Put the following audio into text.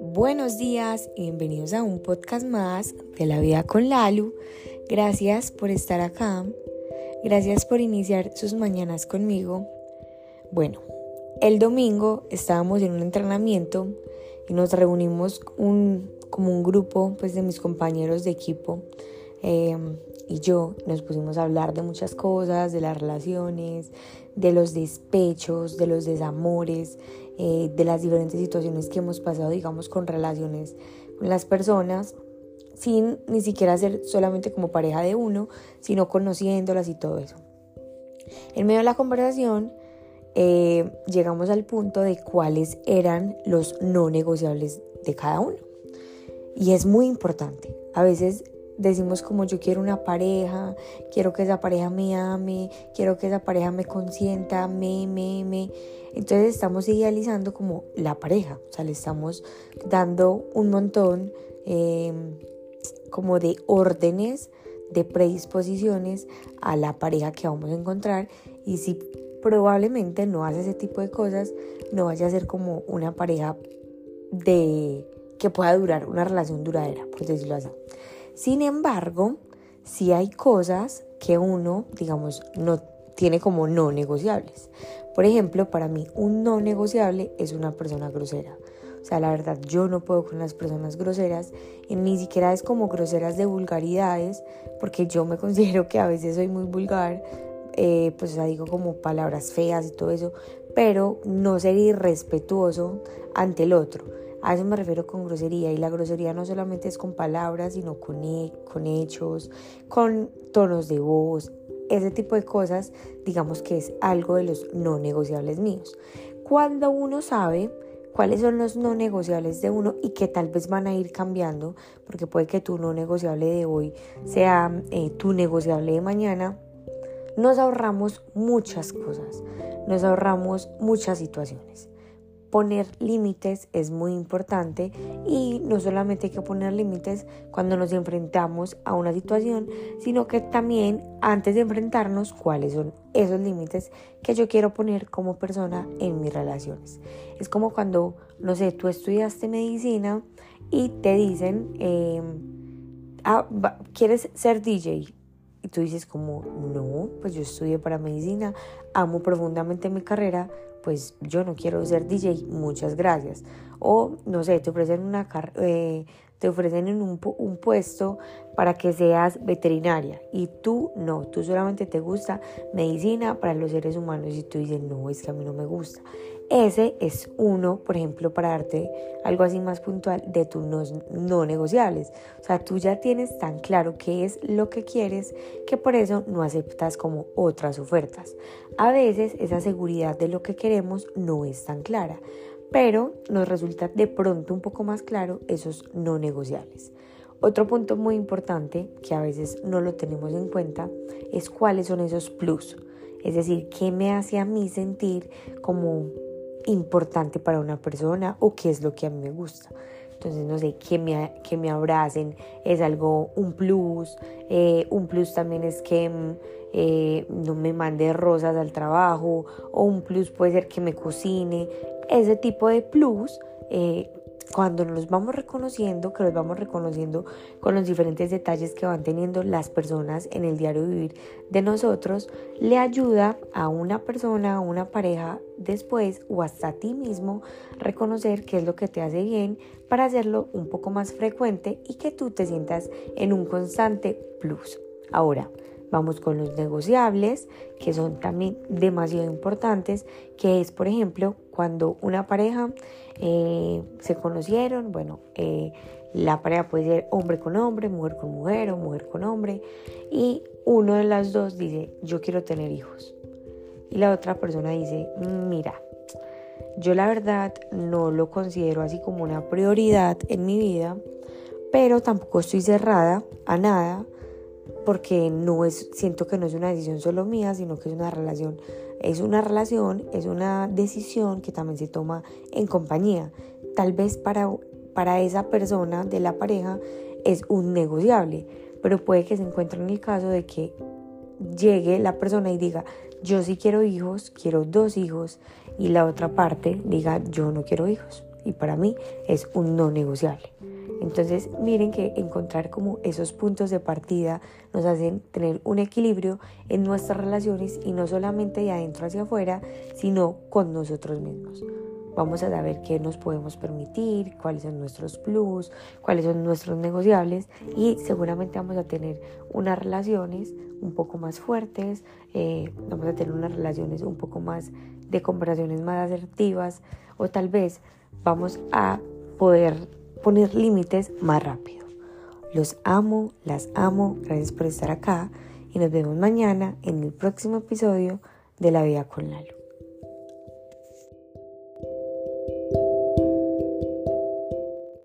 Buenos días y bienvenidos a un podcast más de la vida con Lalu. Gracias por estar acá. Gracias por iniciar sus mañanas conmigo. Bueno, el domingo estábamos en un entrenamiento y nos reunimos un, como un grupo pues, de mis compañeros de equipo em, y yo nos pusimos a hablar de muchas cosas, de las relaciones, de los despechos, de los desamores, eh, de las diferentes situaciones que hemos pasado, digamos, con relaciones con las personas, sin ni siquiera ser solamente como pareja de uno, sino conociéndolas y todo eso. En medio de la conversación, eh, llegamos al punto de cuáles eran los no negociables de cada uno. Y es muy importante. A veces decimos como yo quiero una pareja, quiero que esa pareja me ame, quiero que esa pareja me consienta, me, me, me. Entonces estamos idealizando como la pareja, o sea, le estamos dando un montón em, como de órdenes, de predisposiciones a la pareja que vamos a encontrar y si probablemente no hace ese tipo de cosas, no vaya a ser como una pareja de que pueda durar una relación duradera, por decirlo así. Sin embargo, si hay cosas que uno, digamos, no tiene como no negociables. Por ejemplo, para mí un no negociable es una persona grosera. O sea, la verdad, yo no puedo con las personas groseras y ni siquiera es como groseras de vulgaridades, porque yo me considero que a veces soy muy vulgar, eh, pues o digo como palabras feas y todo eso, pero no ser irrespetuoso ante el otro. A eso me refiero con grosería y la grosería no solamente es con palabras, sino con, con hechos, con tonos de voz, ese tipo de cosas, digamos que es algo de los no negociables míos. Cuando uno sabe cuáles son los no negociables de uno y que tal vez van a ir cambiando, porque puede que tu no negociable de hoy sea eh, tu negociable de mañana, nos ahorramos muchas cosas, nos ahorramos muchas situaciones poner límites es muy importante y no solamente hay que poner límites cuando nos enfrentamos a una situación, sino que también antes de enfrentarnos cuáles son esos límites que yo quiero poner como persona en mis relaciones. Es como cuando, no sé, tú estudiaste medicina y te dicen, eh, ah, ¿quieres ser DJ? Y tú dices como, no, pues yo estudié para medicina, amo profundamente mi carrera, pues yo no quiero ser DJ, muchas gracias. O no sé, te ofrecen una eh, te ofrecen un, un puesto para que seas veterinaria y tú no, tú solamente te gusta medicina para los seres humanos y tú dices, no, es que a mí no me gusta. Ese es uno, por ejemplo, para darte algo así más puntual de tus no, negociables. O sea, tú ya tienes tan claro qué es lo que quieres que por eso no aceptas como otras ofertas. A veces esa seguridad de lo que queremos no es tan clara, pero nos resulta de pronto un poco más claro esos no negociables. Otro punto muy importante que a veces no lo tenemos en cuenta es cuáles son esos plus. Es decir, qué me hace a mí sentir como importante para una persona o qué es lo que a mí me gusta. Entonces, no sé, que me, que me abracen es algo, un plus. Eh, un plus también es que mm, eh, no me mande rosas al trabajo. O un plus puede ser que me cocine. Ese tipo de plus eh, cuando nos vamos reconociendo, que los vamos reconociendo con los diferentes detalles que van teniendo las personas en el diario vivir de nosotros, le ayuda a una persona, a una pareja después o hasta a ti mismo reconocer qué es lo que te hace bien para hacerlo un poco más frecuente y que tú te sientas en un constante plus. Ahora, Vamos con los negociables, que son también demasiado importantes, que es, por ejemplo, cuando una pareja eh, se conocieron, bueno, eh, la pareja puede ser hombre con hombre, mujer con mujer o mujer con hombre, y uno de las dos dice, yo quiero tener hijos. Y la otra persona dice, mira, yo la verdad no lo considero así como una prioridad en mi vida, pero tampoco estoy cerrada a nada porque no es, siento que no es una decisión solo mía, sino que es una relación, es una relación, es una decisión que también se toma en compañía. Tal vez para, para esa persona de la pareja es un negociable, pero puede que se encuentre en el caso de que llegue la persona y diga, yo sí quiero hijos, quiero dos hijos y la otra parte diga yo no quiero hijos. Y para mí es un no negociable. Entonces miren que encontrar como esos puntos de partida nos hacen tener un equilibrio en nuestras relaciones y no solamente de adentro hacia afuera, sino con nosotros mismos. Vamos a saber qué nos podemos permitir, cuáles son nuestros plus, cuáles son nuestros negociables y seguramente vamos a tener unas relaciones un poco más fuertes, eh, vamos a tener unas relaciones un poco más de conversaciones más asertivas o tal vez vamos a poder poner límites más rápido. Los amo, las amo, gracias por estar acá y nos vemos mañana en el próximo episodio de La Vida con Lalo.